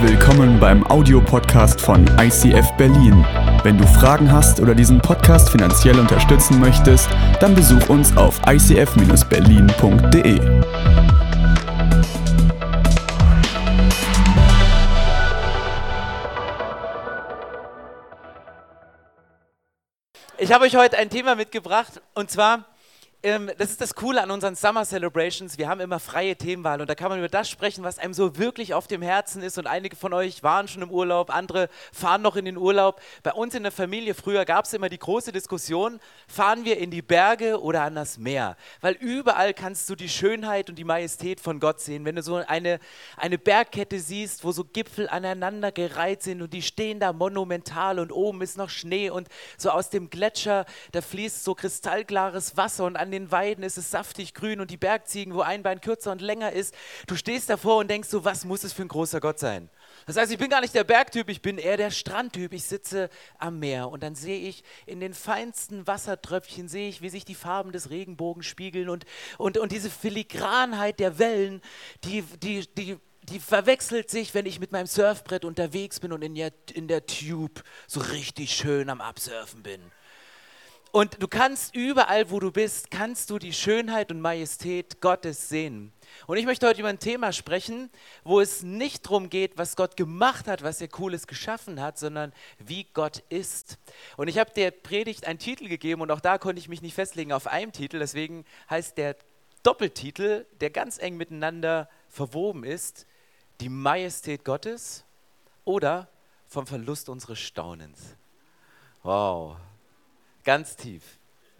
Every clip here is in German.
Willkommen beim Audiopodcast von ICF Berlin. Wenn du Fragen hast oder diesen Podcast finanziell unterstützen möchtest, dann besuch uns auf icf-berlin.de. Ich habe euch heute ein Thema mitgebracht und zwar ähm, das ist das Coole an unseren Summer Celebrations. Wir haben immer freie Themenwahl und da kann man über das sprechen, was einem so wirklich auf dem Herzen ist. Und einige von euch waren schon im Urlaub, andere fahren noch in den Urlaub. Bei uns in der Familie früher gab es immer die große Diskussion, fahren wir in die Berge oder an das Meer? Weil überall kannst du die Schönheit und die Majestät von Gott sehen. Wenn du so eine, eine Bergkette siehst, wo so Gipfel aneinander gereiht sind und die stehen da monumental und oben ist noch Schnee und so aus dem Gletscher, da fließt so kristallklares Wasser und an an den Weiden ist es saftig grün und die Bergziegen, wo ein Bein kürzer und länger ist. Du stehst davor und denkst so, was muss es für ein großer Gott sein? Das heißt, ich bin gar nicht der Bergtyp, ich bin eher der Strandtyp. Ich sitze am Meer und dann sehe ich in den feinsten Wassertröpfchen, sehe ich, wie sich die Farben des Regenbogens spiegeln und, und, und diese Filigranheit der Wellen, die, die, die, die verwechselt sich, wenn ich mit meinem Surfbrett unterwegs bin und in der, in der Tube so richtig schön am Absurfen bin. Und du kannst überall, wo du bist, kannst du die Schönheit und Majestät Gottes sehen. Und ich möchte heute über ein Thema sprechen, wo es nicht darum geht, was Gott gemacht hat, was er Cooles geschaffen hat, sondern wie Gott ist. Und ich habe der Predigt einen Titel gegeben und auch da konnte ich mich nicht festlegen auf einem Titel. Deswegen heißt der Doppeltitel, der ganz eng miteinander verwoben ist, die Majestät Gottes oder vom Verlust unseres Staunens. Wow, ganz tief.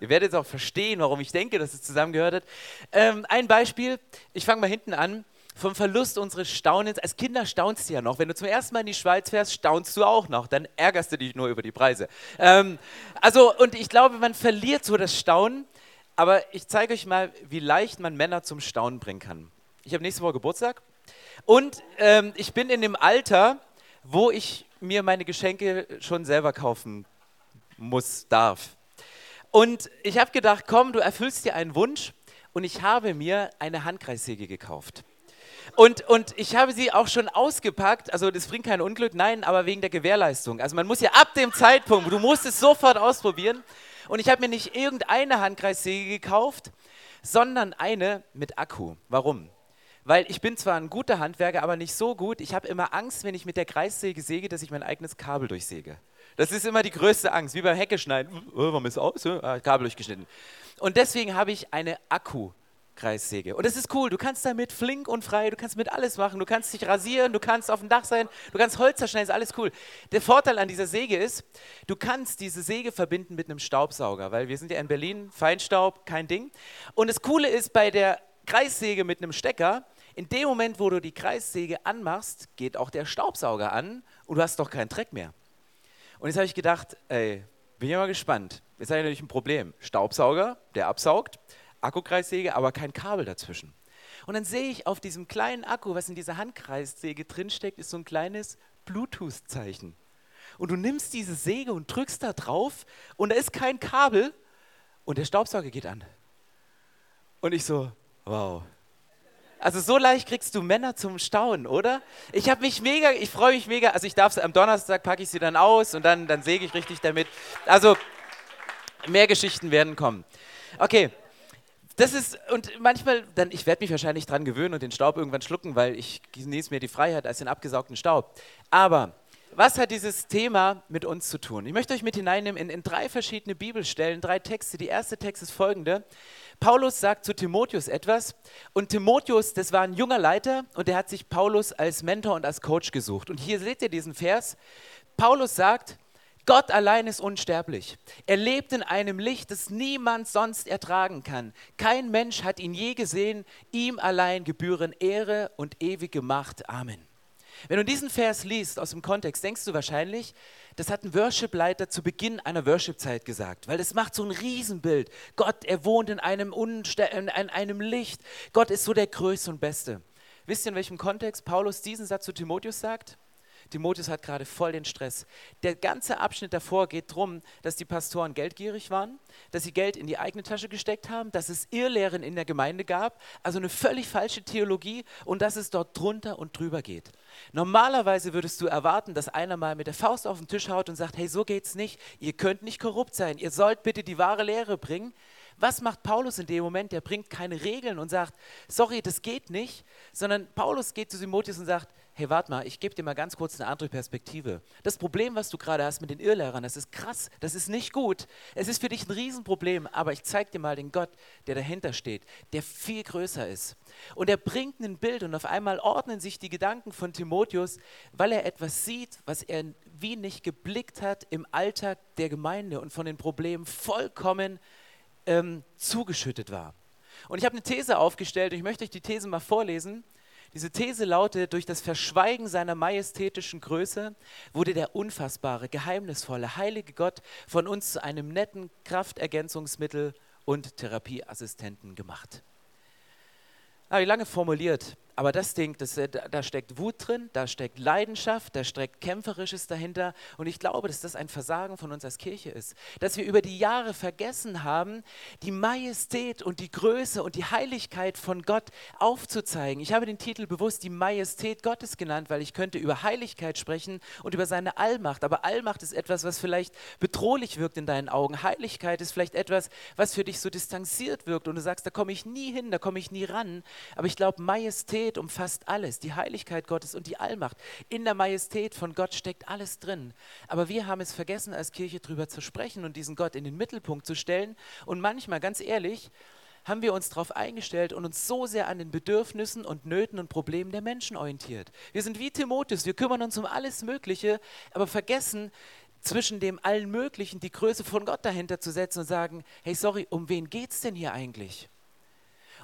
Ihr werdet jetzt auch verstehen, warum ich denke, dass es zusammengehört hat. Ähm, ein Beispiel, ich fange mal hinten an. Vom Verlust unseres Staunens. Als Kinder staunst du ja noch. Wenn du zum ersten Mal in die Schweiz fährst, staunst du auch noch. Dann ärgerst du dich nur über die Preise. Ähm, also, und ich glaube, man verliert so das Staunen. Aber ich zeige euch mal, wie leicht man Männer zum Staunen bringen kann. Ich habe nächste Woche Geburtstag. Und ähm, ich bin in dem Alter, wo ich mir meine Geschenke schon selber kaufen muss, darf. Und ich habe gedacht, komm, du erfüllst dir einen Wunsch und ich habe mir eine Handkreissäge gekauft. Und, und ich habe sie auch schon ausgepackt, also das bringt kein Unglück, nein, aber wegen der Gewährleistung. Also man muss ja ab dem Zeitpunkt, du musst es sofort ausprobieren. Und ich habe mir nicht irgendeine Handkreissäge gekauft, sondern eine mit Akku. Warum? Weil ich bin zwar ein guter Handwerker, aber nicht so gut. Ich habe immer Angst, wenn ich mit der Kreissäge säge, dass ich mein eigenes Kabel durchsäge. Das ist immer die größte Angst, wie beim Heckeschneiden. Oh, warum ist aus? Ah, Kabel durchgeschnitten. Und deswegen habe ich eine Akku. Kreissäge. Und das ist cool. Du kannst damit flink und frei, du kannst mit alles machen. Du kannst dich rasieren, du kannst auf dem Dach sein, du kannst Holz zerschneiden, ist alles cool. Der Vorteil an dieser Säge ist, du kannst diese Säge verbinden mit einem Staubsauger, weil wir sind ja in Berlin, Feinstaub, kein Ding. Und das Coole ist bei der Kreissäge mit einem Stecker, in dem Moment, wo du die Kreissäge anmachst, geht auch der Staubsauger an und du hast doch keinen Dreck mehr. Und jetzt habe ich gedacht, ey, bin ja mal gespannt. Jetzt habe ich natürlich ein Problem. Staubsauger, der absaugt, Akkukreissäge, aber kein Kabel dazwischen. Und dann sehe ich auf diesem kleinen Akku, was in dieser Handkreissäge drinsteckt, ist so ein kleines Bluetooth-Zeichen. Und du nimmst diese Säge und drückst da drauf und da ist kein Kabel und der Staubsauger geht an. Und ich so, wow, also so leicht kriegst du Männer zum Staunen, oder? Ich habe mich mega, ich freue mich mega. Also ich darf am Donnerstag packe ich sie dann aus und dann, dann säge ich richtig damit. Also mehr Geschichten werden kommen. Okay, das ist, und manchmal, dann, ich werde mich wahrscheinlich dran gewöhnen und den Staub irgendwann schlucken, weil ich genieße mir die Freiheit als den abgesaugten Staub. Aber was hat dieses Thema mit uns zu tun? Ich möchte euch mit hineinnehmen in, in drei verschiedene Bibelstellen, drei Texte. Die erste Text ist folgende. Paulus sagt zu Timotheus etwas und Timotheus, das war ein junger Leiter und der hat sich Paulus als Mentor und als Coach gesucht. Und hier seht ihr diesen Vers. Paulus sagt, Gott allein ist unsterblich. Er lebt in einem Licht, das niemand sonst ertragen kann. Kein Mensch hat ihn je gesehen. Ihm allein gebühren Ehre und ewige Macht. Amen. Wenn du diesen Vers liest aus dem Kontext, denkst du wahrscheinlich, das hat ein Worship-Leiter zu Beginn einer Worship-Zeit gesagt, weil das macht so ein Riesenbild. Gott, er wohnt in einem, Unste in einem Licht. Gott ist so der Größte und Beste. Wisst ihr, in welchem Kontext Paulus diesen Satz zu Timotheus sagt? Timotheus hat gerade voll den Stress. Der ganze Abschnitt davor geht darum, dass die Pastoren geldgierig waren, dass sie Geld in die eigene Tasche gesteckt haben, dass es Irrlehren in der Gemeinde gab, also eine völlig falsche Theologie und dass es dort drunter und drüber geht. Normalerweise würdest du erwarten, dass einer mal mit der Faust auf den Tisch haut und sagt, hey, so geht's nicht, ihr könnt nicht korrupt sein, ihr sollt bitte die wahre Lehre bringen. Was macht Paulus in dem Moment? Der bringt keine Regeln und sagt, sorry, das geht nicht, sondern Paulus geht zu Timotheus und sagt, hey, warte mal, ich gebe dir mal ganz kurz eine andere Perspektive. Das Problem, was du gerade hast mit den Irrlehrern, das ist krass, das ist nicht gut. Es ist für dich ein Riesenproblem, aber ich zeige dir mal den Gott, der dahinter steht, der viel größer ist. Und er bringt ein Bild und auf einmal ordnen sich die Gedanken von Timotheus, weil er etwas sieht, was er wie nicht geblickt hat im Alltag der Gemeinde und von den Problemen vollkommen ähm, zugeschüttet war. Und ich habe eine These aufgestellt und ich möchte euch die These mal vorlesen. Diese These lautet, durch das Verschweigen seiner majestätischen Größe wurde der unfassbare, geheimnisvolle, heilige Gott von uns zu einem netten Kraftergänzungsmittel und Therapieassistenten gemacht. Habe ich lange formuliert, aber das Ding, das, äh, da steckt Wut drin, da steckt Leidenschaft, da steckt Kämpferisches dahinter. Und ich glaube, dass das ein Versagen von uns als Kirche ist. Dass wir über die Jahre vergessen haben, die Majestät und die Größe und die Heiligkeit von Gott aufzuzeigen. Ich habe den Titel bewusst die Majestät Gottes genannt, weil ich könnte über Heiligkeit sprechen und über seine Allmacht. Aber Allmacht ist etwas, was vielleicht bedrohlich wirkt in deinen Augen. Heiligkeit ist vielleicht etwas, was für dich so distanziert wirkt und du sagst, da komme ich nie hin, da komme ich nie ran. Aber ich glaube, Majestät Majestät umfasst alles, die Heiligkeit Gottes und die Allmacht. In der Majestät von Gott steckt alles drin. Aber wir haben es vergessen, als Kirche darüber zu sprechen und diesen Gott in den Mittelpunkt zu stellen. Und manchmal, ganz ehrlich, haben wir uns darauf eingestellt und uns so sehr an den Bedürfnissen und Nöten und Problemen der Menschen orientiert. Wir sind wie Timotheus, wir kümmern uns um alles Mögliche, aber vergessen, zwischen dem allen Möglichen die Größe von Gott dahinter zu setzen und sagen, hey, sorry, um wen geht es denn hier eigentlich?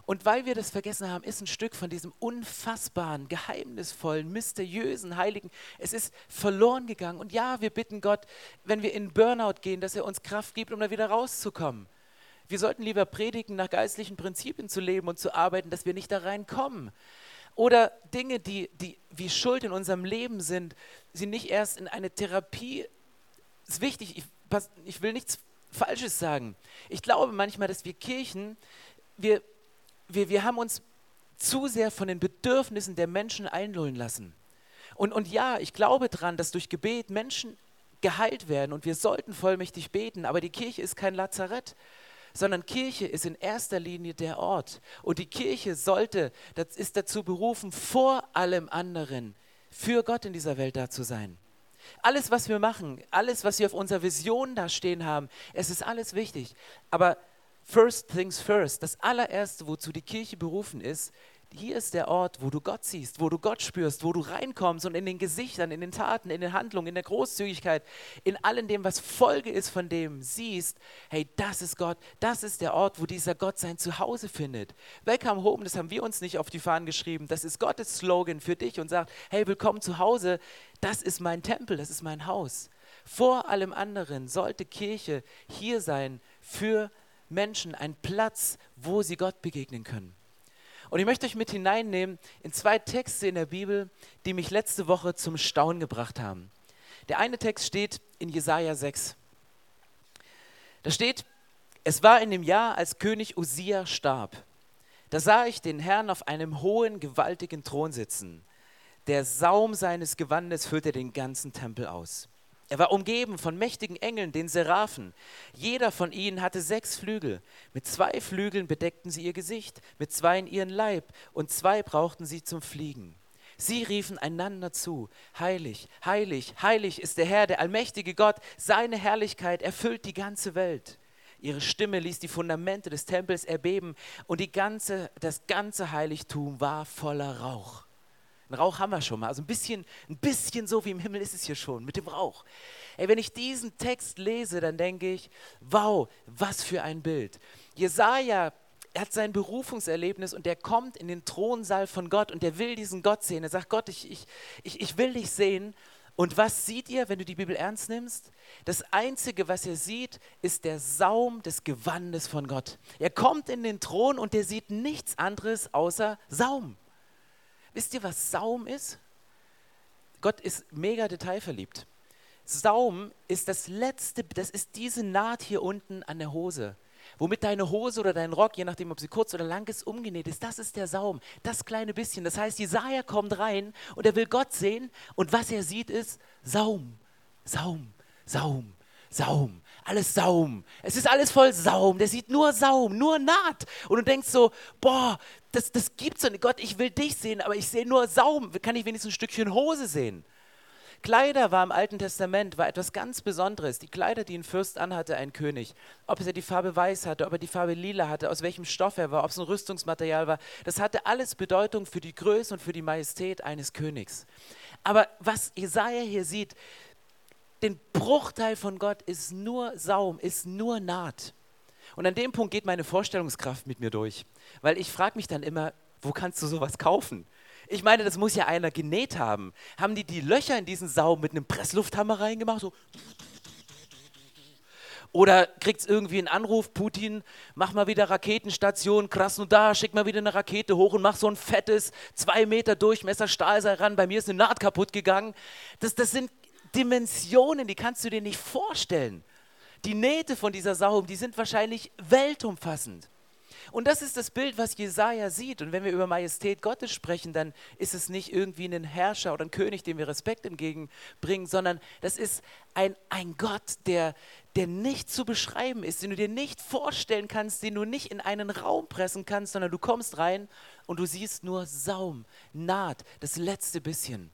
Und weil wir das vergessen haben, ist ein Stück von diesem unfassbaren, geheimnisvollen, mysteriösen, heiligen, es ist verloren gegangen. Und ja, wir bitten Gott, wenn wir in Burnout gehen, dass er uns Kraft gibt, um da wieder rauszukommen. Wir sollten lieber predigen, nach geistlichen Prinzipien zu leben und zu arbeiten, dass wir nicht da reinkommen. Oder Dinge, die, die wie Schuld in unserem Leben sind, sie nicht erst in eine Therapie. Ist wichtig, ich, ich will nichts Falsches sagen. Ich glaube manchmal, dass wir Kirchen, wir, wir, wir haben uns zu sehr von den Bedürfnissen der Menschen einlullen lassen. Und, und ja, ich glaube daran, dass durch Gebet Menschen geheilt werden und wir sollten vollmächtig beten, aber die Kirche ist kein Lazarett, sondern Kirche ist in erster Linie der Ort. Und die Kirche sollte, das ist dazu berufen, vor allem anderen für Gott in dieser Welt da zu sein. Alles, was wir machen, alles, was wir auf unserer Vision da stehen haben, es ist alles wichtig. Aber First things first, das allererste, wozu die Kirche berufen ist, hier ist der Ort, wo du Gott siehst, wo du Gott spürst, wo du reinkommst und in den Gesichtern, in den Taten, in den Handlungen, in der Großzügigkeit, in allem dem, was Folge ist von dem, siehst, hey, das ist Gott, das ist der Ort, wo dieser Gott sein Zuhause findet. Welcome Home, das haben wir uns nicht auf die Fahnen geschrieben, das ist Gottes Slogan für dich und sagt, hey, willkommen zu Hause, das ist mein Tempel, das ist mein Haus. Vor allem anderen sollte Kirche hier sein für Menschen einen Platz, wo sie Gott begegnen können. Und ich möchte euch mit hineinnehmen in zwei Texte in der Bibel, die mich letzte Woche zum Staunen gebracht haben. Der eine Text steht in Jesaja 6. Da steht: Es war in dem Jahr, als König Usia starb. Da sah ich den Herrn auf einem hohen, gewaltigen Thron sitzen. Der Saum seines Gewandes füllte den ganzen Tempel aus. Er war umgeben von mächtigen Engeln, den Seraphen. Jeder von ihnen hatte sechs Flügel. Mit zwei Flügeln bedeckten sie ihr Gesicht, mit zwei in ihren Leib und zwei brauchten sie zum Fliegen. Sie riefen einander zu, heilig, heilig, heilig ist der Herr, der allmächtige Gott, seine Herrlichkeit erfüllt die ganze Welt. Ihre Stimme ließ die Fundamente des Tempels erbeben und ganze, das ganze Heiligtum war voller Rauch. Einen Rauch haben wir schon mal. Also ein bisschen, ein bisschen so wie im Himmel ist es hier schon mit dem Rauch. Ey, wenn ich diesen Text lese, dann denke ich, wow, was für ein Bild. Jesaja hat sein Berufungserlebnis und er kommt in den Thronsaal von Gott und er will diesen Gott sehen. Er sagt, Gott, ich, ich, ich, ich will dich sehen. Und was sieht ihr, wenn du die Bibel ernst nimmst? Das Einzige, was er sieht, ist der Saum des Gewandes von Gott. Er kommt in den Thron und er sieht nichts anderes außer Saum. Wisst ihr, was Saum ist? Gott ist mega detailverliebt. Saum ist das letzte, das ist diese Naht hier unten an der Hose womit deine Hose oder dein Rock, je nachdem, ob sie kurz oder lang ist, umgenäht ist. Das ist der Saum, das kleine bisschen. Das heißt, Jesaja kommt rein und er will Gott sehen und was er sieht ist Saum, Saum, Saum, Saum, alles Saum. Es ist alles voll Saum. Der sieht nur Saum, nur Naht. Und du denkst so, boah, das, das gibt's doch nicht. Gott, ich will dich sehen, aber ich sehe nur Saum. Kann ich wenigstens ein Stückchen Hose sehen? Kleider war im Alten Testament war etwas ganz Besonderes. Die Kleider, die ein Fürst anhatte, ein König. Ob er die Farbe weiß hatte, ob er die Farbe lila hatte, aus welchem Stoff er war, ob es ein Rüstungsmaterial war, das hatte alles Bedeutung für die Größe und für die Majestät eines Königs. Aber was Jesaja hier sieht, den Bruchteil von Gott ist nur Saum, ist nur Naht. Und an dem Punkt geht meine Vorstellungskraft mit mir durch, weil ich frage mich dann immer, wo kannst du sowas kaufen? Ich meine, das muss ja einer genäht haben. Haben die die Löcher in diesen Saum mit einem Presslufthammer reingemacht? So. Oder kriegt es irgendwie einen Anruf, Putin, mach mal wieder Raketenstation, Krasnodar, schick mal wieder eine Rakete hoch und mach so ein fettes, zwei Meter Durchmesser Stahlseil ran, bei mir ist eine Naht kaputt gegangen. Das, das sind Dimensionen, die kannst du dir nicht vorstellen. Die Nähte von dieser Saum, die sind wahrscheinlich weltumfassend. Und das ist das Bild, was Jesaja sieht. Und wenn wir über Majestät Gottes sprechen, dann ist es nicht irgendwie ein Herrscher oder ein König, dem wir Respekt entgegenbringen, sondern das ist ein, ein Gott, der, der nicht zu beschreiben ist, den du dir nicht vorstellen kannst, den du nicht in einen Raum pressen kannst, sondern du kommst rein und du siehst nur Saum, Naht, das letzte bisschen.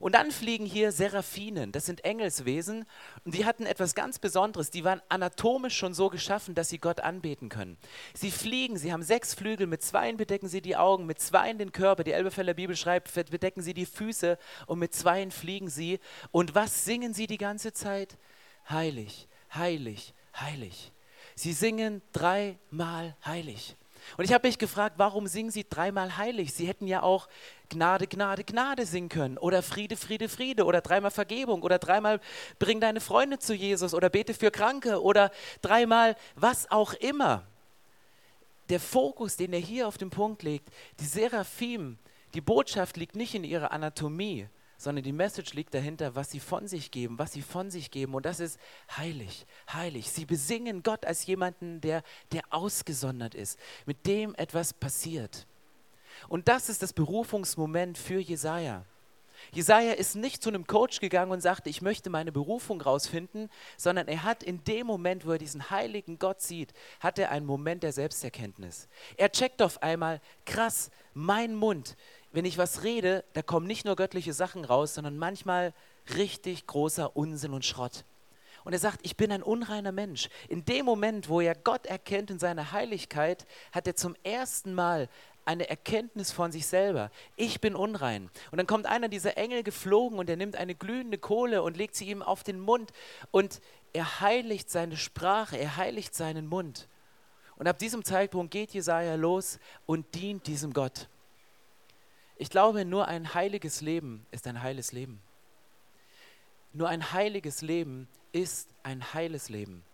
Und dann fliegen hier Seraphinen, das sind Engelswesen, und die hatten etwas ganz Besonderes. Die waren anatomisch schon so geschaffen, dass sie Gott anbeten können. Sie fliegen, sie haben sechs Flügel, mit zweien bedecken sie die Augen, mit zweien den Körper. Die Elbefelder Bibel schreibt, bedecken sie die Füße und mit zweien fliegen sie. Und was singen sie die ganze Zeit? Heilig, heilig, heilig. Sie singen dreimal heilig. Und ich habe mich gefragt, warum singen sie dreimal heilig? Sie hätten ja auch Gnade, Gnade, Gnade singen können oder Friede, Friede, Friede oder dreimal Vergebung oder dreimal bring deine Freunde zu Jesus oder bete für Kranke oder dreimal was auch immer. Der Fokus, den er hier auf den Punkt legt, die Seraphim, die Botschaft liegt nicht in ihrer Anatomie, sondern die Message liegt dahinter, was sie von sich geben, was sie von sich geben. Und das ist heilig, heilig. Sie besingen Gott als jemanden, der, der ausgesondert ist, mit dem etwas passiert. Und das ist das Berufungsmoment für Jesaja. Jesaja ist nicht zu einem Coach gegangen und sagte, ich möchte meine Berufung rausfinden, sondern er hat in dem Moment, wo er diesen heiligen Gott sieht, hat er einen Moment der Selbsterkenntnis. Er checkt auf einmal, krass, mein Mund, wenn ich was rede, da kommen nicht nur göttliche Sachen raus, sondern manchmal richtig großer Unsinn und Schrott. Und er sagt, ich bin ein unreiner Mensch. In dem Moment, wo er Gott erkennt in seiner Heiligkeit, hat er zum ersten Mal eine Erkenntnis von sich selber. Ich bin unrein. Und dann kommt einer dieser Engel geflogen und er nimmt eine glühende Kohle und legt sie ihm auf den Mund und er heiligt seine Sprache, er heiligt seinen Mund. Und ab diesem Zeitpunkt geht Jesaja los und dient diesem Gott. Ich glaube, nur ein heiliges Leben ist ein heiles Leben. Nur ein heiliges Leben ist ein heiles Leben.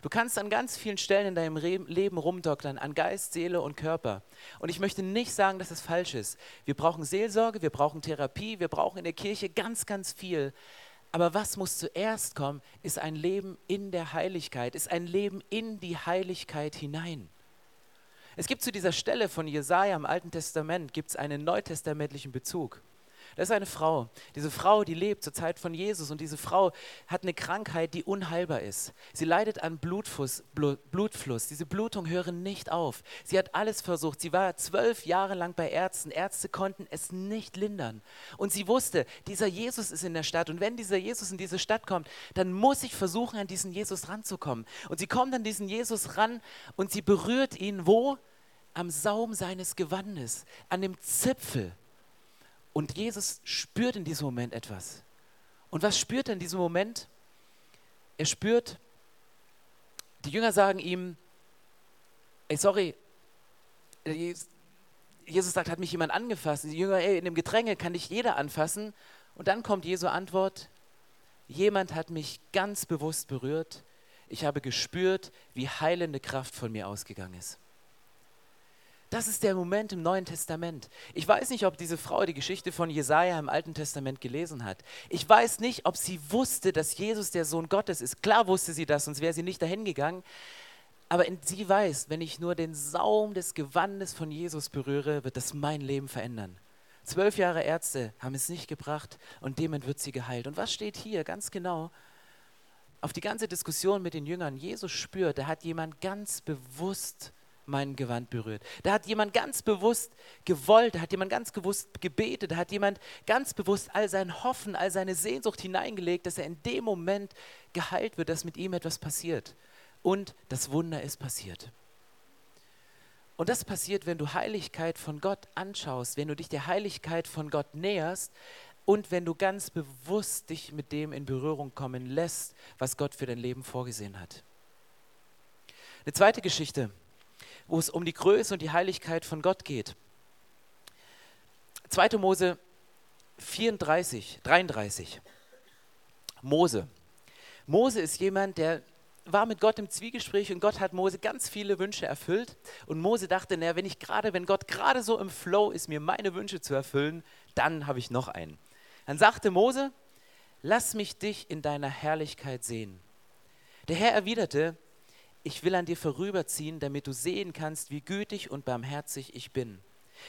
Du kannst an ganz vielen Stellen in deinem Leben rumdoktern, an Geist, Seele und Körper. Und ich möchte nicht sagen, dass es falsch ist. Wir brauchen Seelsorge, wir brauchen Therapie, wir brauchen in der Kirche ganz, ganz viel. Aber was muss zuerst kommen, ist ein Leben in der Heiligkeit, ist ein Leben in die Heiligkeit hinein. Es gibt zu dieser Stelle von Jesaja im Alten Testament gibt's einen neutestamentlichen Bezug. Das ist eine Frau. Diese Frau, die lebt zur Zeit von Jesus und diese Frau hat eine Krankheit, die unheilbar ist. Sie leidet an Blutfluss, Blutfluss. Diese Blutungen hören nicht auf. Sie hat alles versucht. Sie war zwölf Jahre lang bei Ärzten. Ärzte konnten es nicht lindern. Und sie wusste, dieser Jesus ist in der Stadt. Und wenn dieser Jesus in diese Stadt kommt, dann muss ich versuchen, an diesen Jesus ranzukommen. Und sie kommt an diesen Jesus ran und sie berührt ihn wo? Am Saum seines Gewandes, an dem Zipfel und Jesus spürt in diesem Moment etwas. Und was spürt er in diesem Moment? Er spürt, die Jünger sagen ihm, ey, sorry, Jesus sagt, hat mich jemand angefasst. Die Jünger, ey, in dem Gedränge kann dich jeder anfassen. Und dann kommt Jesu Antwort, jemand hat mich ganz bewusst berührt. Ich habe gespürt, wie heilende Kraft von mir ausgegangen ist. Das ist der Moment im Neuen Testament. Ich weiß nicht, ob diese Frau die Geschichte von Jesaja im Alten Testament gelesen hat. Ich weiß nicht, ob sie wusste, dass Jesus der Sohn Gottes ist. Klar wusste sie das, sonst wäre sie nicht dahin gegangen. Aber sie weiß, wenn ich nur den Saum des Gewandes von Jesus berühre, wird das mein Leben verändern. Zwölf Jahre Ärzte haben es nicht gebracht und demnach wird sie geheilt. Und was steht hier ganz genau? Auf die ganze Diskussion mit den Jüngern, Jesus spürt, da hat jemand ganz bewusst mein Gewand berührt. Da hat jemand ganz bewusst gewollt, da hat jemand ganz bewusst gebetet, da hat jemand ganz bewusst all sein Hoffen, all seine Sehnsucht hineingelegt, dass er in dem Moment geheilt wird, dass mit ihm etwas passiert. Und das Wunder ist passiert. Und das passiert, wenn du Heiligkeit von Gott anschaust, wenn du dich der Heiligkeit von Gott näherst und wenn du ganz bewusst dich mit dem in Berührung kommen lässt, was Gott für dein Leben vorgesehen hat. Eine zweite Geschichte, wo es um die Größe und die Heiligkeit von Gott geht. 2. Mose 34, 33. Mose. Mose ist jemand, der war mit Gott im Zwiegespräch und Gott hat Mose ganz viele Wünsche erfüllt. Und Mose dachte, naja, wenn ich gerade, wenn Gott gerade so im Flow ist, mir meine Wünsche zu erfüllen, dann habe ich noch einen. Dann sagte Mose, lass mich dich in deiner Herrlichkeit sehen. Der Herr erwiderte, ich will an dir vorüberziehen, damit du sehen kannst, wie gütig und barmherzig ich bin.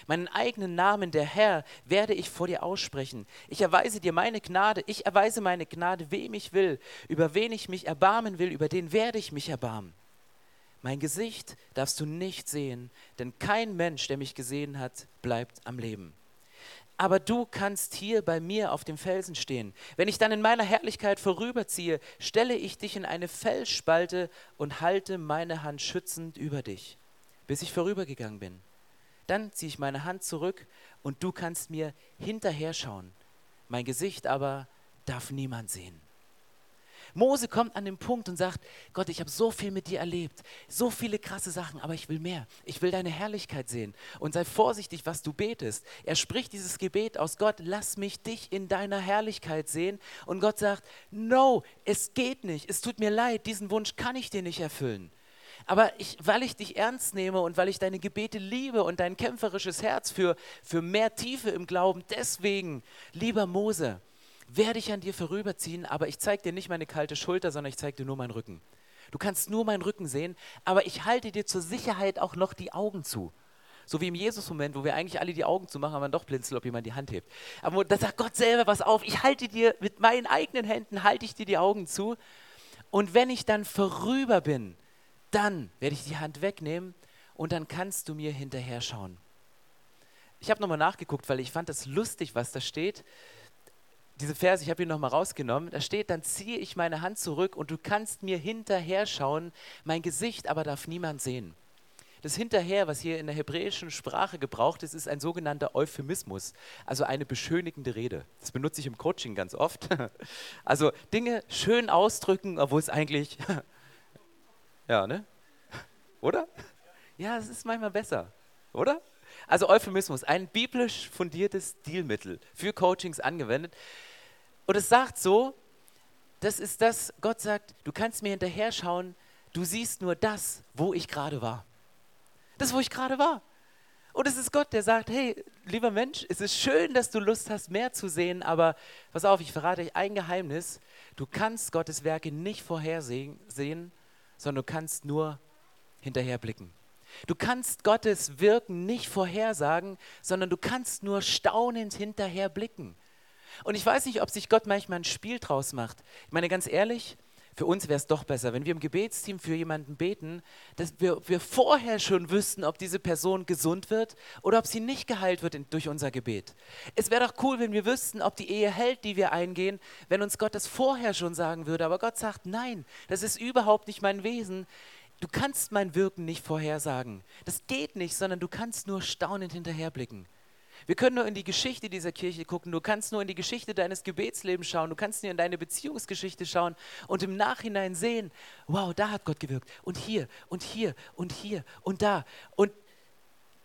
Meinen eigenen Namen, der Herr, werde ich vor dir aussprechen. Ich erweise dir meine Gnade, ich erweise meine Gnade, wem ich will, über wen ich mich erbarmen will, über den werde ich mich erbarmen. Mein Gesicht darfst du nicht sehen, denn kein Mensch, der mich gesehen hat, bleibt am Leben. Aber du kannst hier bei mir auf dem Felsen stehen. Wenn ich dann in meiner Herrlichkeit vorüberziehe, stelle ich dich in eine Felsspalte und halte meine Hand schützend über dich, bis ich vorübergegangen bin. Dann ziehe ich meine Hand zurück und du kannst mir hinterher schauen. Mein Gesicht aber darf niemand sehen. Mose kommt an den Punkt und sagt, Gott, ich habe so viel mit dir erlebt, so viele krasse Sachen, aber ich will mehr. Ich will deine Herrlichkeit sehen. Und sei vorsichtig, was du betest. Er spricht dieses Gebet aus, Gott, lass mich dich in deiner Herrlichkeit sehen. Und Gott sagt, no, es geht nicht, es tut mir leid, diesen Wunsch kann ich dir nicht erfüllen. Aber ich, weil ich dich ernst nehme und weil ich deine Gebete liebe und dein kämpferisches Herz für, für mehr Tiefe im Glauben, deswegen, lieber Mose, werde ich an dir vorüberziehen, aber ich zeige dir nicht meine kalte Schulter, sondern ich zeige dir nur meinen Rücken. Du kannst nur meinen Rücken sehen, aber ich halte dir zur Sicherheit auch noch die Augen zu. So wie im Jesus-Moment, wo wir eigentlich alle die Augen zu machen, aber doch blinzeln, ob jemand die Hand hebt. Aber da sagt Gott selber was auf. Ich halte dir mit meinen eigenen Händen, halte ich dir die Augen zu. Und wenn ich dann vorüber bin, dann werde ich die Hand wegnehmen und dann kannst du mir hinterher schauen. Ich habe nochmal nachgeguckt, weil ich fand das lustig, was da steht. Diese Verse, ich habe ihn nochmal rausgenommen. Da steht, dann ziehe ich meine Hand zurück und du kannst mir hinterher schauen, mein Gesicht aber darf niemand sehen. Das Hinterher, was hier in der hebräischen Sprache gebraucht ist, ist ein sogenannter Euphemismus, also eine beschönigende Rede. Das benutze ich im Coaching ganz oft. Also Dinge schön ausdrücken, obwohl es eigentlich ja, ne? Oder? Ja, es ist manchmal besser, oder? Also Euphemismus, ein biblisch fundiertes Stilmittel für Coachings angewendet. Und es sagt so, das ist das, Gott sagt, du kannst mir hinterher schauen, du siehst nur das, wo ich gerade war. Das, wo ich gerade war. Und es ist Gott, der sagt, hey, lieber Mensch, es ist schön, dass du Lust hast, mehr zu sehen, aber pass auf, ich verrate euch ein Geheimnis. Du kannst Gottes Werke nicht vorhersehen, sondern du kannst nur hinterher blicken. Du kannst Gottes Wirken nicht vorhersagen, sondern du kannst nur staunend hinterher blicken. Und ich weiß nicht, ob sich Gott manchmal ein Spiel draus macht. Ich meine, ganz ehrlich, für uns wäre es doch besser, wenn wir im Gebetsteam für jemanden beten, dass wir, wir vorher schon wüssten, ob diese Person gesund wird oder ob sie nicht geheilt wird in, durch unser Gebet. Es wäre doch cool, wenn wir wüssten, ob die Ehe hält, die wir eingehen, wenn uns Gott das vorher schon sagen würde. Aber Gott sagt, nein, das ist überhaupt nicht mein Wesen. Du kannst mein Wirken nicht vorhersagen. Das geht nicht, sondern du kannst nur staunend hinterherblicken. Wir können nur in die Geschichte dieser Kirche gucken. Du kannst nur in die Geschichte deines Gebetslebens schauen. Du kannst nur in deine Beziehungsgeschichte schauen und im Nachhinein sehen, wow, da hat Gott gewirkt. Und hier und hier und hier und da. Und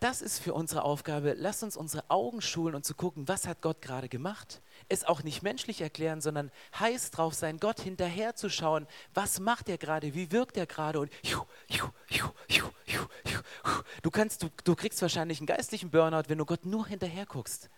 das ist für unsere Aufgabe. Lass uns unsere Augen schulen und zu gucken, was hat Gott gerade gemacht. Es auch nicht menschlich erklären, sondern heiß drauf sein, Gott hinterher zu schauen, was macht er gerade, wie wirkt er gerade und Du, kannst, du, du kriegst wahrscheinlich einen geistlichen Burnout, wenn du Gott nur hinterher guckst.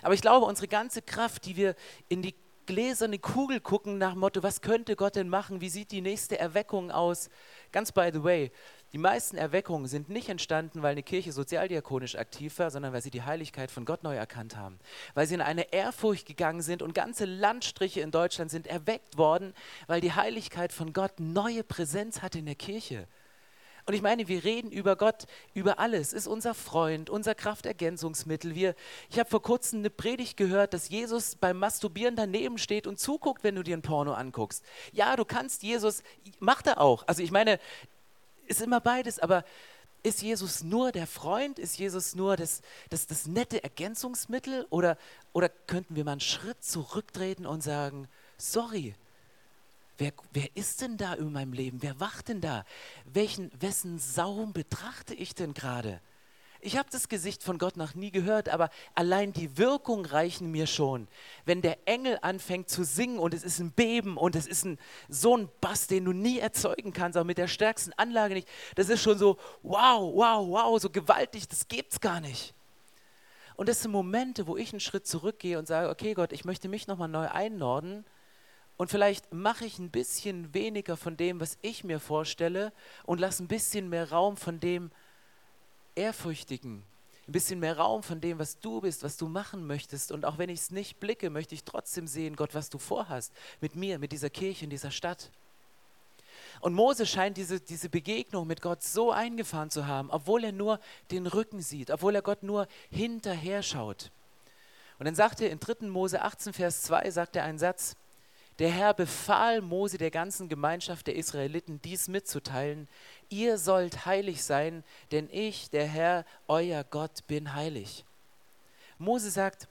Aber ich glaube, unsere ganze Kraft, die wir in die gläserne Kugel gucken nach dem Motto, was könnte Gott denn machen? Wie sieht die nächste Erweckung aus? Ganz by the way, die meisten Erweckungen sind nicht entstanden, weil eine Kirche sozialdiakonisch aktiv war, sondern weil sie die Heiligkeit von Gott neu erkannt haben. Weil sie in eine Ehrfurcht gegangen sind und ganze Landstriche in Deutschland sind erweckt worden, weil die Heiligkeit von Gott neue Präsenz hatte in der Kirche. Und ich meine, wir reden über Gott, über alles, ist unser Freund, unser Kraftergänzungsmittel. Wir, ich habe vor kurzem eine Predigt gehört, dass Jesus beim Masturbieren daneben steht und zuguckt, wenn du dir ein Porno anguckst. Ja, du kannst Jesus, macht er auch. Also ich meine, ist immer beides, aber ist Jesus nur der Freund? Ist Jesus nur das, das, das nette Ergänzungsmittel? Oder, oder könnten wir mal einen Schritt zurücktreten und sagen, sorry, Wer, wer ist denn da in meinem Leben? Wer wacht denn da? Welchen, wessen Saum betrachte ich denn gerade? Ich habe das Gesicht von Gott noch nie gehört, aber allein die Wirkung reichen mir schon. Wenn der Engel anfängt zu singen und es ist ein Beben und es ist ein, so ein Bass, den du nie erzeugen kannst, auch mit der stärksten Anlage nicht, das ist schon so, wow, wow, wow, so gewaltig, das gibt's gar nicht. Und das sind Momente, wo ich einen Schritt zurückgehe und sage, okay Gott, ich möchte mich nochmal neu einnorden und vielleicht mache ich ein bisschen weniger von dem, was ich mir vorstelle und lasse ein bisschen mehr Raum von dem Ehrfürchtigen, ein bisschen mehr Raum von dem, was du bist, was du machen möchtest. Und auch wenn ich es nicht blicke, möchte ich trotzdem sehen, Gott, was du vorhast mit mir, mit dieser Kirche in dieser Stadt. Und Mose scheint diese, diese Begegnung mit Gott so eingefahren zu haben, obwohl er nur den Rücken sieht, obwohl er Gott nur hinterher schaut. Und dann sagt er in 3. Mose 18, Vers 2, sagt er einen Satz, der Herr befahl Mose der ganzen Gemeinschaft der Israeliten, dies mitzuteilen. Ihr sollt heilig sein, denn ich, der Herr, euer Gott, bin heilig. Mose sagt,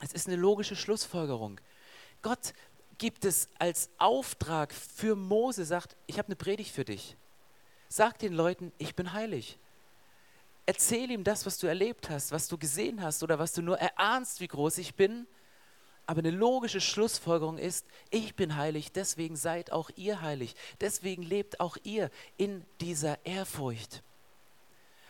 es ist eine logische Schlussfolgerung. Gott gibt es als Auftrag für Mose, sagt, ich habe eine Predigt für dich. Sag den Leuten, ich bin heilig. Erzähl ihm das, was du erlebt hast, was du gesehen hast oder was du nur erahnst, wie groß ich bin aber eine logische Schlussfolgerung ist, ich bin heilig, deswegen seid auch ihr heilig. Deswegen lebt auch ihr in dieser Ehrfurcht.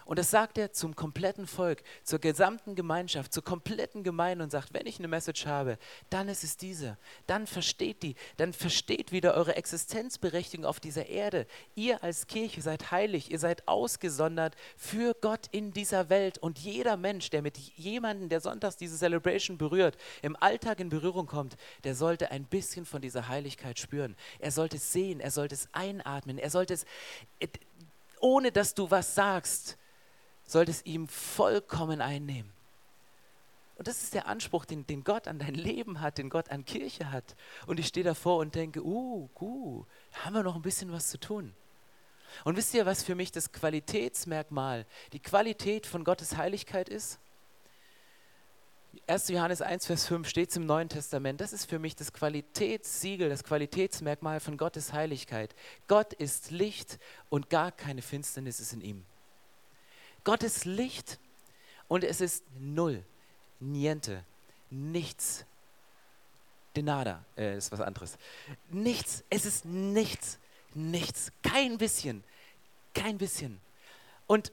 Und das sagt er zum kompletten Volk, zur gesamten Gemeinschaft, zur kompletten Gemeinde und sagt, wenn ich eine Message habe, dann ist es diese. Dann versteht die, dann versteht wieder eure Existenzberechtigung auf dieser Erde. Ihr als Kirche seid heilig, ihr seid ausgesondert für Gott in dieser Welt. Und jeder Mensch, der mit jemandem, der sonntags diese Celebration berührt, im Alltag in Berührung kommt, der sollte ein bisschen von dieser Heiligkeit spüren. Er sollte es sehen, er sollte es einatmen, er sollte es, äh, ohne dass du was sagst, sollte es ihm vollkommen einnehmen. Und das ist der Anspruch, den, den Gott an dein Leben hat, den Gott an Kirche hat. Und ich stehe davor und denke, uh, uh, haben wir noch ein bisschen was zu tun. Und wisst ihr, was für mich das Qualitätsmerkmal, die Qualität von Gottes Heiligkeit ist? 1. Johannes 1, Vers 5 steht es im Neuen Testament. Das ist für mich das Qualitätssiegel, das Qualitätsmerkmal von Gottes Heiligkeit. Gott ist Licht und gar keine Finsternis ist in ihm. Gottes Licht und es ist null, niente, nichts. De nada, äh, ist was anderes. Nichts, es ist nichts, nichts, kein bisschen, kein bisschen. Und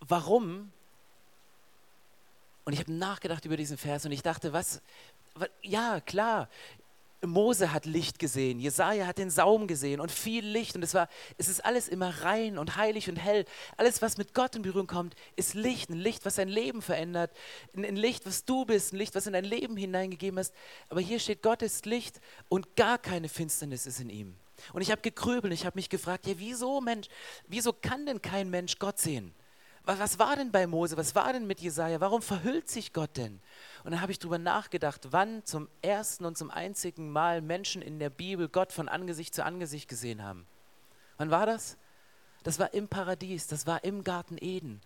warum? Und ich habe nachgedacht über diesen Vers und ich dachte, was, was ja, klar, Mose hat Licht gesehen, Jesaja hat den Saum gesehen und viel Licht und es war, es ist alles immer rein und heilig und hell. Alles, was mit Gott in Berührung kommt, ist Licht, ein Licht, was dein Leben verändert, ein, Licht, was du bist, ein Licht, was in dein Leben hineingegeben hast. Aber hier steht, Gott ist Licht und gar keine Finsternis ist in ihm. Und ich habe gekröbelt, ich habe mich gefragt, ja, wieso Mensch, wieso kann denn kein Mensch Gott sehen? Was war denn bei Mose? Was war denn mit Jesaja? Warum verhüllt sich Gott denn? Und dann habe ich darüber nachgedacht, wann zum ersten und zum einzigen Mal Menschen in der Bibel Gott von Angesicht zu Angesicht gesehen haben. Wann war das? Das war im Paradies, das war im Garten Eden.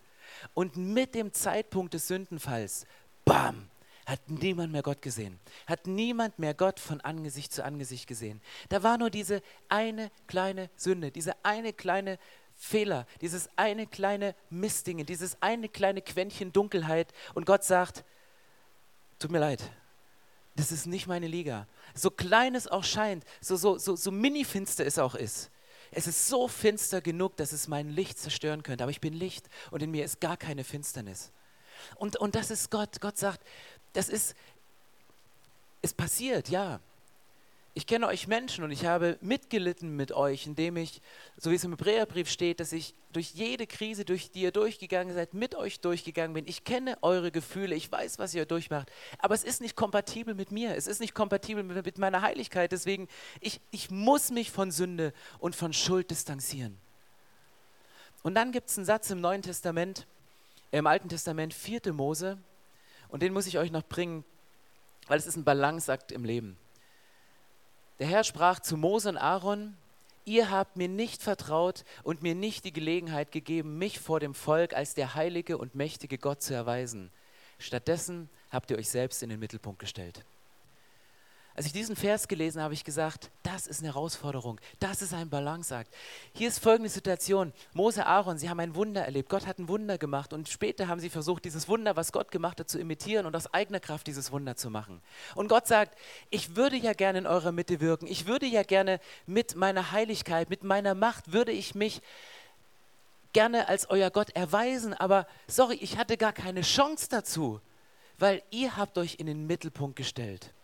Und mit dem Zeitpunkt des Sündenfalls, bam, hat niemand mehr Gott gesehen. Hat niemand mehr Gott von Angesicht zu Angesicht gesehen. Da war nur diese eine kleine Sünde, diese eine kleine Fehler, dieses eine kleine Mistdinge, dieses eine kleine Quäntchen Dunkelheit. Und Gott sagt, tut mir leid, das ist nicht meine Liga. So klein es auch scheint, so, so, so, so mini-finster es auch ist. es ist so finster genug, dass es mein Licht zerstören könnte, aber ich bin Licht und in mir ist gar keine Finsternis. Und, und das ist Gott. Gott sagt, das ist, es passiert, ja. Ich kenne euch Menschen und ich habe mitgelitten mit euch, indem ich, so wie es im Hebräerbrief steht, dass ich durch jede Krise, durch die ihr durchgegangen seid, mit euch durchgegangen bin. Ich kenne eure Gefühle, ich weiß, was ihr durchmacht. Aber es ist nicht kompatibel mit mir, es ist nicht kompatibel mit, mit meiner Heiligkeit. Deswegen, ich, ich muss mich von Sünde und von Schuld distanzieren. Und dann gibt es einen Satz im Neuen Testament, im Alten Testament, 4. Mose, und den muss ich euch noch bringen, weil es ist ein Balanceakt im Leben. Der Herr sprach zu Mose und Aaron, ihr habt mir nicht vertraut und mir nicht die Gelegenheit gegeben, mich vor dem Volk als der heilige und mächtige Gott zu erweisen. Stattdessen habt ihr euch selbst in den Mittelpunkt gestellt. Als ich diesen Vers gelesen habe, habe ich gesagt, das ist eine Herausforderung, das ist ein Balanceakt. Hier ist folgende Situation. Mose, Aaron, sie haben ein Wunder erlebt. Gott hat ein Wunder gemacht und später haben sie versucht, dieses Wunder, was Gott gemacht hat, zu imitieren und aus eigener Kraft dieses Wunder zu machen. Und Gott sagt, ich würde ja gerne in eurer Mitte wirken. Ich würde ja gerne mit meiner Heiligkeit, mit meiner Macht, würde ich mich gerne als euer Gott erweisen. Aber sorry, ich hatte gar keine Chance dazu, weil ihr habt euch in den Mittelpunkt gestellt.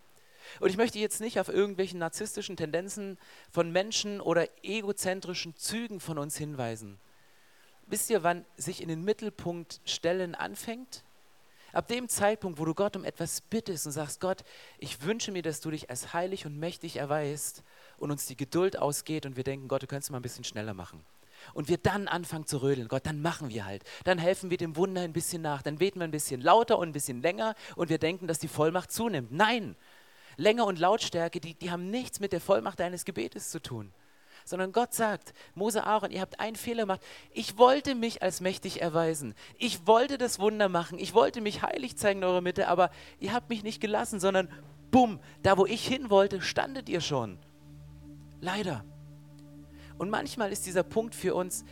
Und ich möchte jetzt nicht auf irgendwelchen narzisstischen Tendenzen von Menschen oder egozentrischen Zügen von uns hinweisen. Wisst ihr, wann sich in den Mittelpunkt stellen anfängt? Ab dem Zeitpunkt, wo du Gott um etwas bittest und sagst, Gott, ich wünsche mir, dass du dich als heilig und mächtig erweist und uns die Geduld ausgeht und wir denken, Gott, du könntest mal ein bisschen schneller machen. Und wir dann anfangen zu rödeln, Gott, dann machen wir halt. Dann helfen wir dem Wunder ein bisschen nach. Dann beten wir ein bisschen lauter und ein bisschen länger und wir denken, dass die Vollmacht zunimmt. Nein, Länge und Lautstärke, die, die haben nichts mit der Vollmacht deines Gebetes zu tun. Sondern Gott sagt, Mose, Aaron, ihr habt einen Fehler gemacht. Ich wollte mich als mächtig erweisen. Ich wollte das Wunder machen. Ich wollte mich heilig zeigen in eurer Mitte, aber ihr habt mich nicht gelassen, sondern bumm, da wo ich hin wollte, standet ihr schon. Leider. Und manchmal ist dieser Punkt für uns,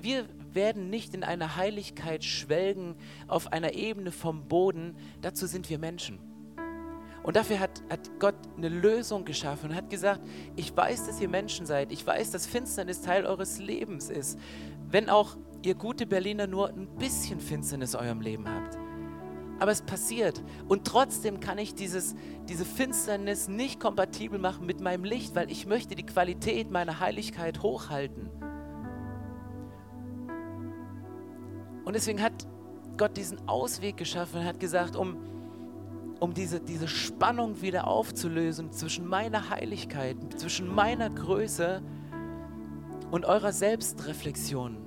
wir werden nicht in einer Heiligkeit schwelgen auf einer Ebene vom Boden. Dazu sind wir Menschen. Und dafür hat, hat Gott eine Lösung geschaffen und hat gesagt, ich weiß, dass ihr Menschen seid. Ich weiß, dass Finsternis Teil eures Lebens ist. Wenn auch ihr gute Berliner nur ein bisschen Finsternis in eurem Leben habt. Aber es passiert. Und trotzdem kann ich dieses, diese Finsternis nicht kompatibel machen mit meinem Licht, weil ich möchte die Qualität meiner Heiligkeit hochhalten. Und deswegen hat Gott diesen Ausweg geschaffen und hat gesagt, um um diese, diese Spannung wieder aufzulösen zwischen meiner Heiligkeit, zwischen meiner Größe und eurer Selbstreflexion.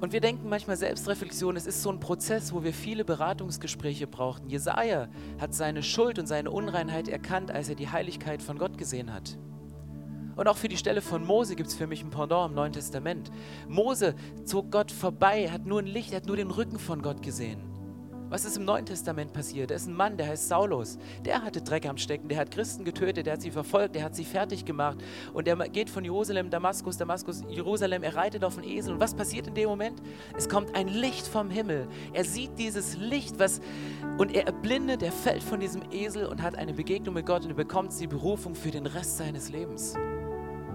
Und wir denken manchmal Selbstreflexion, es ist so ein Prozess, wo wir viele Beratungsgespräche brauchten. Jesaja hat seine Schuld und seine Unreinheit erkannt, als er die Heiligkeit von Gott gesehen hat. Und auch für die Stelle von Mose gibt es für mich ein Pendant im Neuen Testament. Mose zog Gott vorbei, hat nur ein Licht, hat nur den Rücken von Gott gesehen. Was ist im Neuen Testament passiert? Da ist ein Mann, der heißt Saulus. Der hatte Dreck am Stecken, der hat Christen getötet, der hat sie verfolgt, der hat sie fertig gemacht. Und der geht von Jerusalem, Damaskus, Damaskus, Jerusalem, er reitet auf einen Esel. Und was passiert in dem Moment? Es kommt ein Licht vom Himmel. Er sieht dieses Licht, was, und er erblindet, er fällt von diesem Esel und hat eine Begegnung mit Gott und er bekommt die Berufung für den Rest seines Lebens.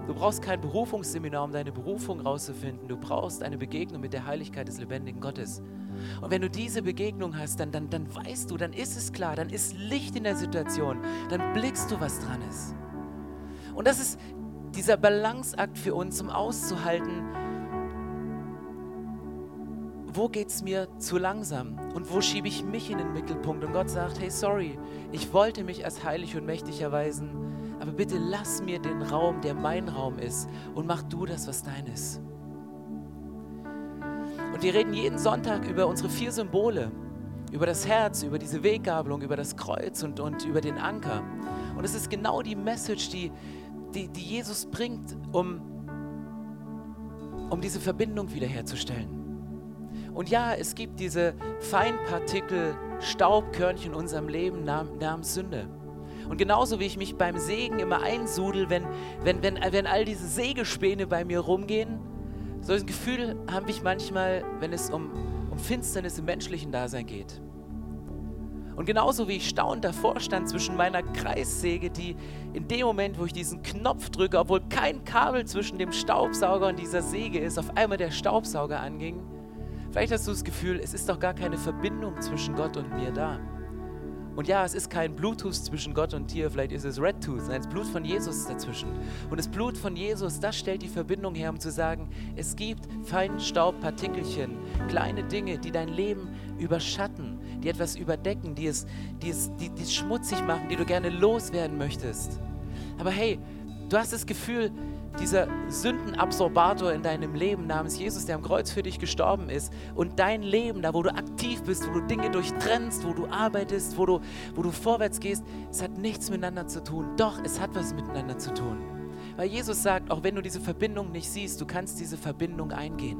Du brauchst kein Berufungsseminar, um deine Berufung rauszufinden. Du brauchst eine Begegnung mit der Heiligkeit des lebendigen Gottes. Und wenn du diese Begegnung hast, dann, dann, dann weißt du, dann ist es klar, dann ist Licht in der Situation, dann blickst du, was dran ist. Und das ist dieser Balanceakt für uns, um auszuhalten, wo geht es mir zu langsam und wo schiebe ich mich in den Mittelpunkt. Und Gott sagt, hey, sorry, ich wollte mich als heilig und mächtig erweisen, aber bitte lass mir den Raum, der mein Raum ist, und mach du das, was dein ist. Und wir reden jeden Sonntag über unsere vier Symbole, über das Herz, über diese Weggabelung, über das Kreuz und, und über den Anker. Und es ist genau die Message, die, die, die Jesus bringt, um, um diese Verbindung wiederherzustellen. Und ja, es gibt diese Feinpartikel, Staubkörnchen in unserem Leben namens Sünde. Und genauso wie ich mich beim Sägen immer einsudel, wenn, wenn, wenn, wenn all diese Sägespäne bei mir rumgehen, so ein Gefühl habe ich manchmal, wenn es um, um Finsternis im menschlichen Dasein geht. Und genauso wie ich staunend davor stand zwischen meiner Kreissäge, die in dem Moment, wo ich diesen Knopf drücke, obwohl kein Kabel zwischen dem Staubsauger und dieser Säge ist, auf einmal der Staubsauger anging. Vielleicht hast du das Gefühl, es ist doch gar keine Verbindung zwischen Gott und mir da. Und ja, es ist kein Bluetooth zwischen Gott und dir, vielleicht ist es Redtooth, nein, das Blut von Jesus ist dazwischen. Und das Blut von Jesus, das stellt die Verbindung her, um zu sagen, es gibt Feinstaubpartikelchen, kleine Dinge, die dein Leben überschatten, die etwas überdecken, die es, die es, die, die es schmutzig machen, die du gerne loswerden möchtest. Aber hey, du hast das Gefühl, dieser Sündenabsorbator in deinem Leben namens Jesus, der am Kreuz für dich gestorben ist und dein Leben, da wo du aktiv bist, wo du Dinge durchtrennst, wo du arbeitest, wo du, wo du vorwärts gehst, es hat nichts miteinander zu tun. Doch, es hat was miteinander zu tun. Weil Jesus sagt, auch wenn du diese Verbindung nicht siehst, du kannst diese Verbindung eingehen.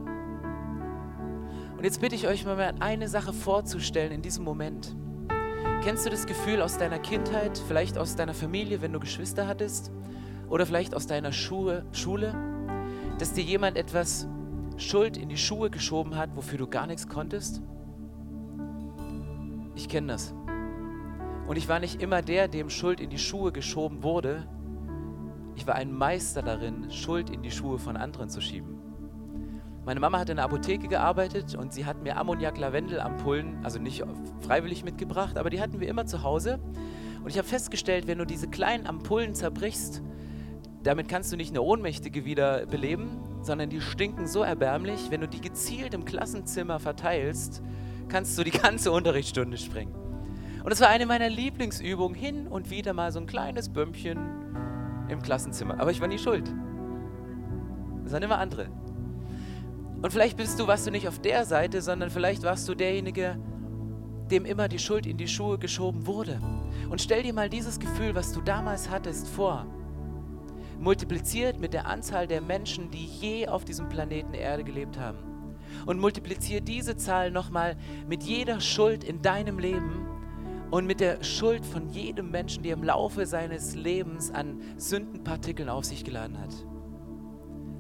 Und jetzt bitte ich euch mal eine Sache vorzustellen in diesem Moment. Kennst du das Gefühl aus deiner Kindheit, vielleicht aus deiner Familie, wenn du Geschwister hattest? Oder vielleicht aus deiner Schuhe, Schule, dass dir jemand etwas Schuld in die Schuhe geschoben hat, wofür du gar nichts konntest? Ich kenne das. Und ich war nicht immer der, dem Schuld in die Schuhe geschoben wurde. Ich war ein Meister darin, Schuld in die Schuhe von anderen zu schieben. Meine Mama hat in der Apotheke gearbeitet und sie hat mir Ammoniak-Lavendel-Ampullen, also nicht freiwillig mitgebracht, aber die hatten wir immer zu Hause. Und ich habe festgestellt, wenn du diese kleinen Ampullen zerbrichst, damit kannst du nicht eine Ohnmächtige wieder beleben, sondern die stinken so erbärmlich, wenn du die gezielt im Klassenzimmer verteilst, kannst du die ganze Unterrichtsstunde springen. Und es war eine meiner Lieblingsübungen, hin und wieder mal so ein kleines Bömmchen im Klassenzimmer. Aber ich war nie schuld. Das waren immer andere. Und vielleicht bist du, warst du nicht auf der Seite, sondern vielleicht warst du derjenige, dem immer die Schuld in die Schuhe geschoben wurde. Und stell dir mal dieses Gefühl, was du damals hattest, vor multipliziert mit der Anzahl der Menschen, die je auf diesem Planeten Erde gelebt haben. Und multipliziert diese Zahl nochmal mit jeder Schuld in deinem Leben und mit der Schuld von jedem Menschen, der im Laufe seines Lebens an Sündenpartikeln auf sich geladen hat.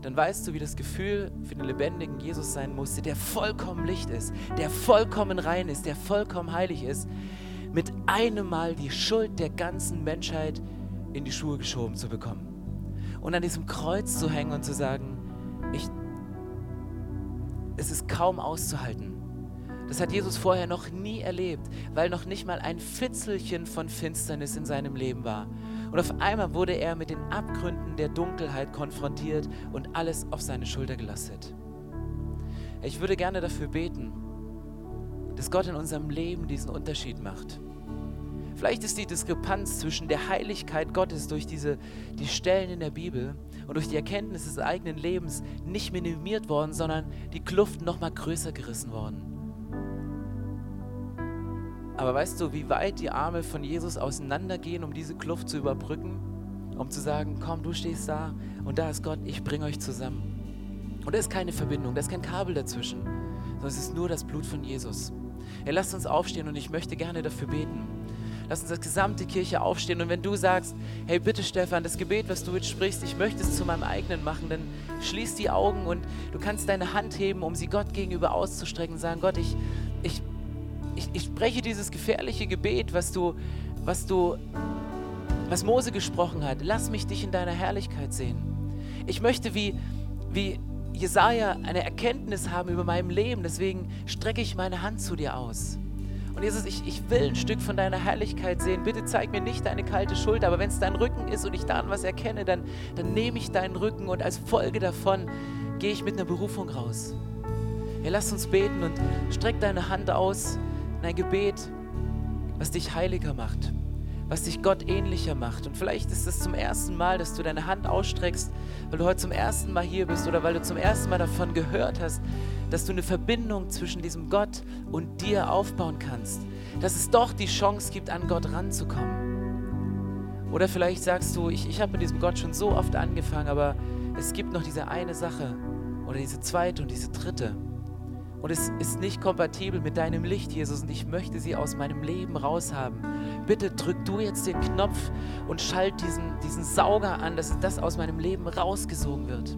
Dann weißt du, wie das Gefühl für den lebendigen Jesus sein musste, der vollkommen Licht ist, der vollkommen rein ist, der vollkommen heilig ist, mit einem Mal die Schuld der ganzen Menschheit in die Schuhe geschoben zu bekommen und an diesem Kreuz zu hängen und zu sagen, ich, es ist kaum auszuhalten. Das hat Jesus vorher noch nie erlebt, weil noch nicht mal ein Fitzelchen von Finsternis in seinem Leben war. Und auf einmal wurde er mit den Abgründen der Dunkelheit konfrontiert und alles auf seine Schulter gelastet. Ich würde gerne dafür beten, dass Gott in unserem Leben diesen Unterschied macht. Vielleicht ist die Diskrepanz zwischen der Heiligkeit Gottes durch diese, die Stellen in der Bibel und durch die Erkenntnis des eigenen Lebens nicht minimiert worden, sondern die Kluft noch mal größer gerissen worden. Aber weißt du, wie weit die Arme von Jesus auseinandergehen, um diese Kluft zu überbrücken? Um zu sagen, komm, du stehst da und da ist Gott, ich bringe euch zusammen. Und da ist keine Verbindung, da ist kein Kabel dazwischen, sondern es ist nur das Blut von Jesus. Er lasst uns aufstehen und ich möchte gerne dafür beten. Lass uns als gesamte Kirche aufstehen. Und wenn du sagst, hey bitte Stefan, das Gebet, was du jetzt sprichst, ich möchte es zu meinem eigenen machen, dann schließ die Augen und du kannst deine Hand heben, um sie Gott gegenüber auszustrecken sagen, Gott, ich, ich, ich, ich spreche dieses gefährliche Gebet, was du, was du, was Mose gesprochen hat. Lass mich dich in deiner Herrlichkeit sehen. Ich möchte wie, wie Jesaja eine Erkenntnis haben über meinem Leben, deswegen strecke ich meine Hand zu dir aus. Und Jesus, ich, ich will ein Stück von deiner Herrlichkeit sehen. Bitte zeig mir nicht deine kalte Schulter, aber wenn es dein Rücken ist und ich daran was erkenne, dann, dann nehme ich deinen Rücken und als Folge davon gehe ich mit einer Berufung raus. Ja, lass uns beten und streck deine Hand aus in ein Gebet, was dich heiliger macht was dich Gott ähnlicher macht. Und vielleicht ist es zum ersten Mal, dass du deine Hand ausstreckst, weil du heute zum ersten Mal hier bist oder weil du zum ersten Mal davon gehört hast, dass du eine Verbindung zwischen diesem Gott und dir aufbauen kannst. Dass es doch die Chance gibt, an Gott ranzukommen. Oder vielleicht sagst du, ich, ich habe mit diesem Gott schon so oft angefangen, aber es gibt noch diese eine Sache oder diese zweite und diese dritte. Und es ist nicht kompatibel mit deinem Licht, Jesus, und ich möchte sie aus meinem Leben raushaben. Bitte drück du jetzt den Knopf und schalt diesen, diesen Sauger an, dass das aus meinem Leben rausgesogen wird.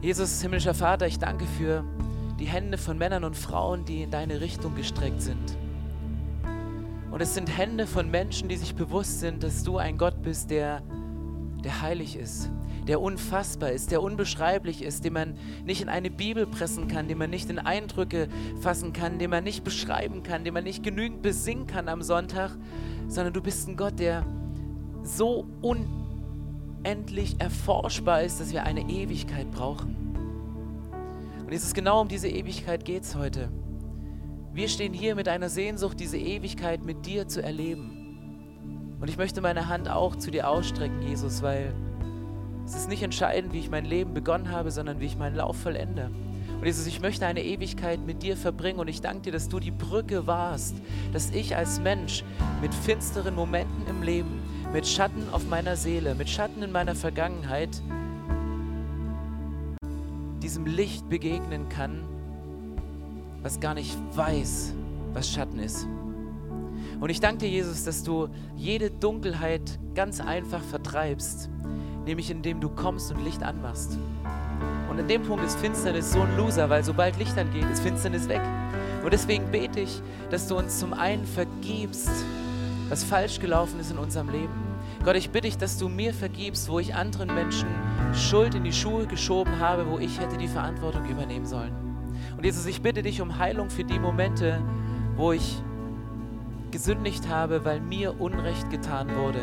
Jesus, himmlischer Vater, ich danke für die Hände von Männern und Frauen, die in deine Richtung gestreckt sind. es sind Hände von Menschen, die sich bewusst sind, dass du ein Gott bist, der, der heilig ist, der unfassbar ist, der unbeschreiblich ist, den man nicht in eine Bibel pressen kann, den man nicht in Eindrücke fassen kann, den man nicht beschreiben kann, den man nicht genügend besingen kann am Sonntag, sondern du bist ein Gott, der so unendlich erforschbar ist, dass wir eine Ewigkeit brauchen. Und es ist genau um diese Ewigkeit geht es heute. Wir stehen hier mit einer Sehnsucht, diese Ewigkeit mit dir zu erleben. Und ich möchte meine Hand auch zu dir ausstrecken, Jesus, weil es ist nicht entscheidend, wie ich mein Leben begonnen habe, sondern wie ich meinen Lauf vollende. Und Jesus, ich möchte eine Ewigkeit mit dir verbringen und ich danke dir, dass du die Brücke warst, dass ich als Mensch mit finsteren Momenten im Leben, mit Schatten auf meiner Seele, mit Schatten in meiner Vergangenheit, diesem Licht begegnen kann, was gar nicht weiß, was Schatten ist. Und ich danke dir, Jesus, dass du jede Dunkelheit ganz einfach vertreibst, nämlich indem du kommst und Licht anmachst. Und in dem Punkt ist Finsternis so ein Loser, weil sobald Licht angeht, ist Finsternis weg. Und deswegen bete ich, dass du uns zum einen vergibst, was falsch gelaufen ist in unserem Leben. Gott, ich bitte dich, dass du mir vergibst, wo ich anderen Menschen Schuld in die Schuhe geschoben habe, wo ich hätte die Verantwortung übernehmen sollen. Und Jesus, ich bitte dich um Heilung für die Momente, wo ich gesündigt habe, weil mir Unrecht getan wurde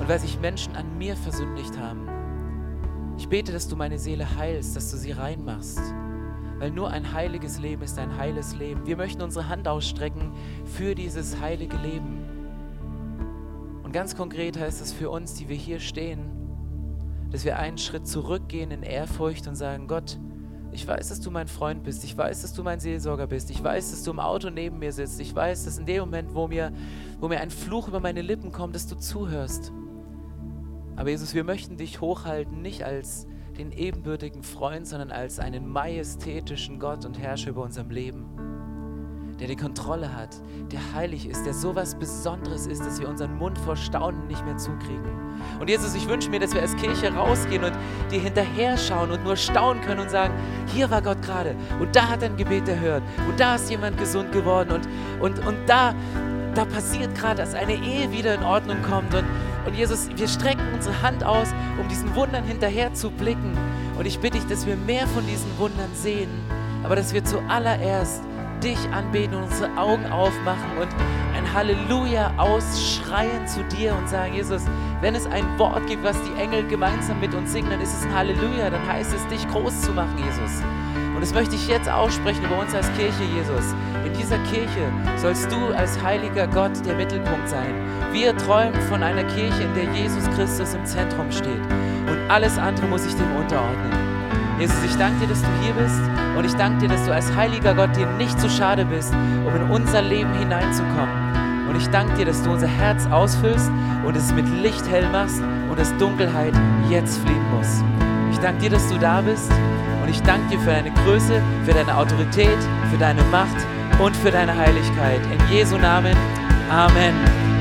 und weil sich Menschen an mir versündigt haben. Ich bete, dass du meine Seele heilst, dass du sie reinmachst, weil nur ein heiliges Leben ist ein heiles Leben. Wir möchten unsere Hand ausstrecken für dieses heilige Leben. Und ganz konkret heißt es für uns, die wir hier stehen, dass wir einen Schritt zurückgehen in Ehrfurcht und sagen, Gott, ich weiß, dass du mein Freund bist. Ich weiß, dass du mein Seelsorger bist. Ich weiß, dass du im Auto neben mir sitzt. Ich weiß, dass in dem Moment, wo mir, wo mir ein Fluch über meine Lippen kommt, dass du zuhörst. Aber Jesus, wir möchten dich hochhalten, nicht als den ebenbürtigen Freund, sondern als einen majestätischen Gott und Herrscher über unserem Leben der die Kontrolle hat, der heilig ist, der so was Besonderes ist, dass wir unseren Mund vor Staunen nicht mehr zukriegen. Und Jesus, ich wünsche mir, dass wir als Kirche rausgehen und dir hinterher schauen und nur staunen können und sagen, hier war Gott gerade und da hat er ein Gebet erhört und da ist jemand gesund geworden und, und, und da, da passiert gerade, dass eine Ehe wieder in Ordnung kommt und, und Jesus, wir strecken unsere Hand aus, um diesen Wundern hinterher zu blicken. Und ich bitte dich, dass wir mehr von diesen Wundern sehen, aber dass wir zuallererst dich anbeten und unsere Augen aufmachen und ein Halleluja ausschreien zu dir und sagen, Jesus, wenn es ein Wort gibt, was die Engel gemeinsam mit uns singen, dann ist es ein Halleluja, dann heißt es, dich groß zu machen, Jesus. Und das möchte ich jetzt aussprechen über uns als Kirche, Jesus. In dieser Kirche sollst du als heiliger Gott der Mittelpunkt sein. Wir träumen von einer Kirche, in der Jesus Christus im Zentrum steht. Und alles andere muss sich dem unterordnen. Jesus, ich danke dir, dass du hier bist und ich danke dir, dass du als heiliger Gott dir nicht zu schade bist, um in unser Leben hineinzukommen. Und ich danke dir, dass du unser Herz ausfüllst und es mit Licht hell machst und dass Dunkelheit jetzt fliehen muss. Ich danke dir, dass du da bist und ich danke dir für deine Größe, für deine Autorität, für deine Macht und für deine Heiligkeit. In Jesu Namen. Amen.